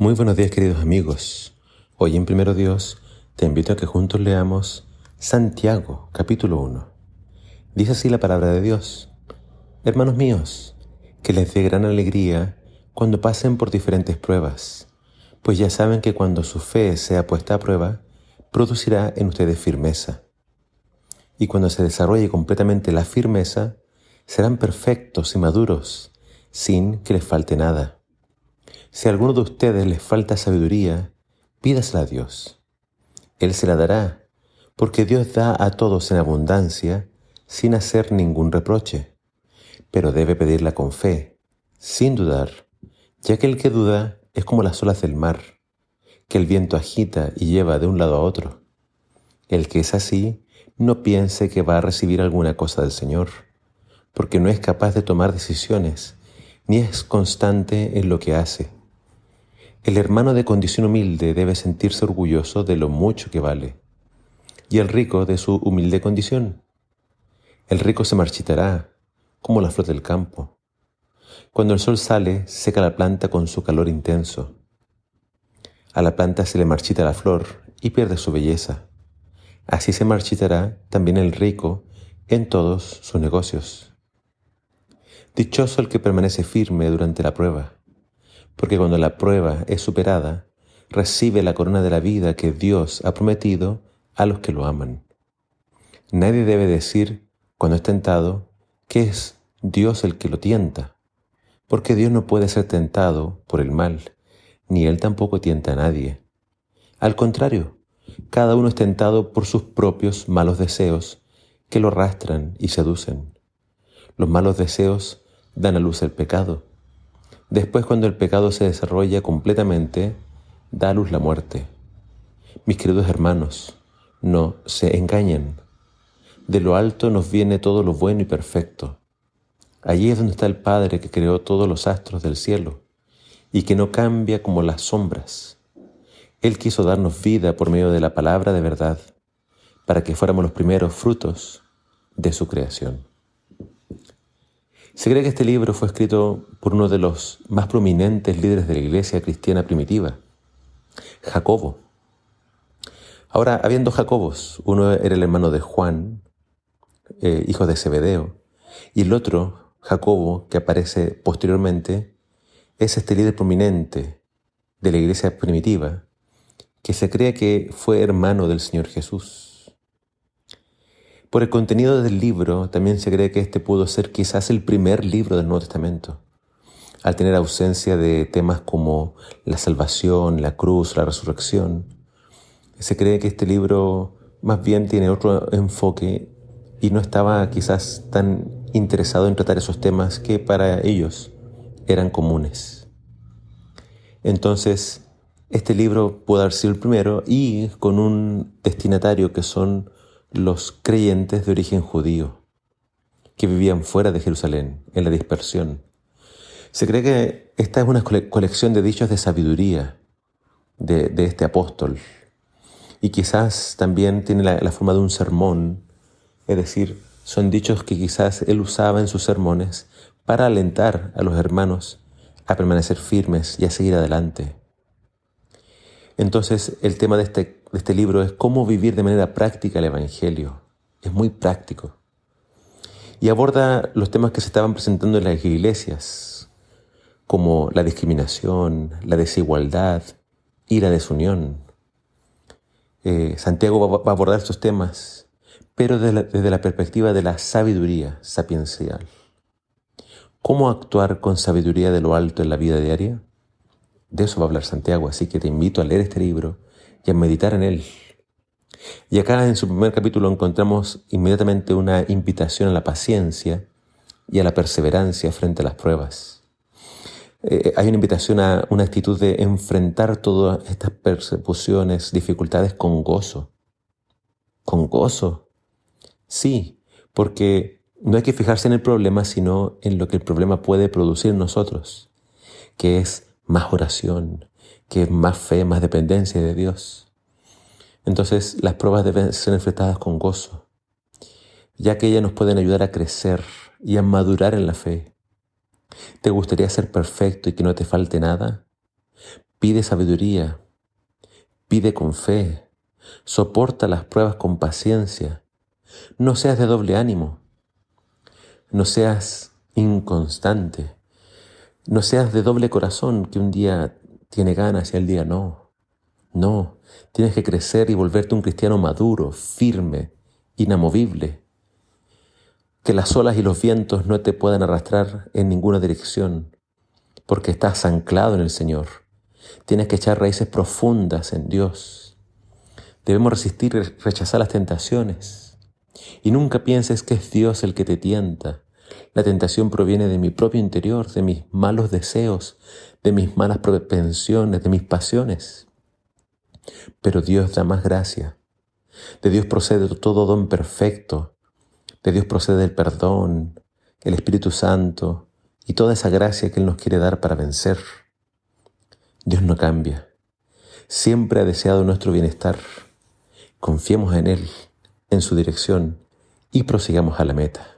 Muy buenos días queridos amigos. Hoy en Primero Dios te invito a que juntos leamos Santiago capítulo 1. Dice así la palabra de Dios. Hermanos míos, que les dé gran alegría cuando pasen por diferentes pruebas, pues ya saben que cuando su fe sea puesta a prueba, producirá en ustedes firmeza. Y cuando se desarrolle completamente la firmeza, serán perfectos y maduros, sin que les falte nada. Si a alguno de ustedes les falta sabiduría, pídasela a Dios. Él se la dará, porque Dios da a todos en abundancia, sin hacer ningún reproche. Pero debe pedirla con fe, sin dudar, ya que el que duda es como las olas del mar, que el viento agita y lleva de un lado a otro. El que es así, no piense que va a recibir alguna cosa del Señor, porque no es capaz de tomar decisiones, ni es constante en lo que hace. El hermano de condición humilde debe sentirse orgulloso de lo mucho que vale, y el rico de su humilde condición. El rico se marchitará, como la flor del campo. Cuando el sol sale, seca la planta con su calor intenso. A la planta se le marchita la flor y pierde su belleza. Así se marchitará también el rico en todos sus negocios. Dichoso el que permanece firme durante la prueba porque cuando la prueba es superada, recibe la corona de la vida que Dios ha prometido a los que lo aman. Nadie debe decir, cuando es tentado, que es Dios el que lo tienta, porque Dios no puede ser tentado por el mal, ni Él tampoco tienta a nadie. Al contrario, cada uno es tentado por sus propios malos deseos que lo arrastran y seducen. Los malos deseos dan a luz el pecado Después, cuando el pecado se desarrolla completamente, da luz la muerte. Mis queridos hermanos, no se engañen. De lo alto nos viene todo lo bueno y perfecto. Allí es donde está el Padre que creó todos los astros del cielo y que no cambia como las sombras. Él quiso darnos vida por medio de la palabra de verdad, para que fuéramos los primeros frutos de su creación. Se cree que este libro fue escrito por uno de los más prominentes líderes de la iglesia cristiana primitiva, Jacobo. Ahora, habiendo Jacobos, uno era el hermano de Juan, eh, hijo de Zebedeo, y el otro, Jacobo, que aparece posteriormente, es este líder prominente de la iglesia primitiva, que se cree que fue hermano del Señor Jesús. Por el contenido del libro, también se cree que este pudo ser quizás el primer libro del Nuevo Testamento, al tener ausencia de temas como la salvación, la cruz, la resurrección. Se cree que este libro más bien tiene otro enfoque y no estaba quizás tan interesado en tratar esos temas que para ellos eran comunes. Entonces, este libro pudo haber sido el primero y con un destinatario que son los creyentes de origen judío que vivían fuera de Jerusalén, en la dispersión. Se cree que esta es una colección de dichos de sabiduría de, este apóstol y quizás también tiene la, la forma de un sermón, es decir, son dichos que quizás él usaba en sus sermones para alentar a los hermanos a permanecer firmes y a seguir adelante. Entonces, el tema de este de este libro es cómo vivir de manera práctica el Evangelio. Es muy práctico. Y aborda los temas que se estaban presentando en las iglesias, como la discriminación, la desigualdad y la desunión. Eh, Santiago va, a abordar estos temas, pero desde la, desde la perspectiva de la sabiduría sapiencial. ¿Cómo actuar con sabiduría de lo alto en la vida diaria? De eso va a hablar Santiago, así que te invito a leer este libro y a meditar en él. Y acá en su primer capítulo encontramos inmediatamente una invitación a la paciencia y a la perseverancia frente a las pruebas. Eh, hay una invitación a una actitud de enfrentar todas estas persecuciones, dificultades con gozo. Con gozo. Sí, porque no hay que fijarse en el problema, sino en lo que el problema puede producir en nosotros, que es más oración, que más fe, más dependencia de Dios. Entonces las pruebas deben ser enfrentadas con gozo, ya que ellas nos pueden ayudar a crecer y a madurar en la fe. ¿Te gustaría ser perfecto y que no te falte nada? Pide sabiduría, pide con fe, soporta las pruebas con paciencia. No seas de doble ánimo, no seas inconstante, no seas de doble corazón que un día tiene ganas y el día no. No, tienes que crecer y volverte un cristiano maduro, firme, inamovible. Que las olas y los vientos no te puedan arrastrar en ninguna dirección, porque estás anclado en el Señor. Tienes que echar raíces profundas en Dios. Debemos resistir y rechazar las tentaciones. Y nunca pienses que es Dios el que te tienta. La tentación proviene de mi propio interior, de mis malos deseos, de mis malas propensiones, de mis pasiones. Pero Dios da más gracia. De Dios procede todo don perfecto. De Dios procede el perdón, el Espíritu Santo y toda esa gracia que Él nos quiere dar para vencer. Dios no cambia. Siempre ha deseado nuestro bienestar. Confiemos en Él, en su dirección y prosigamos a la meta.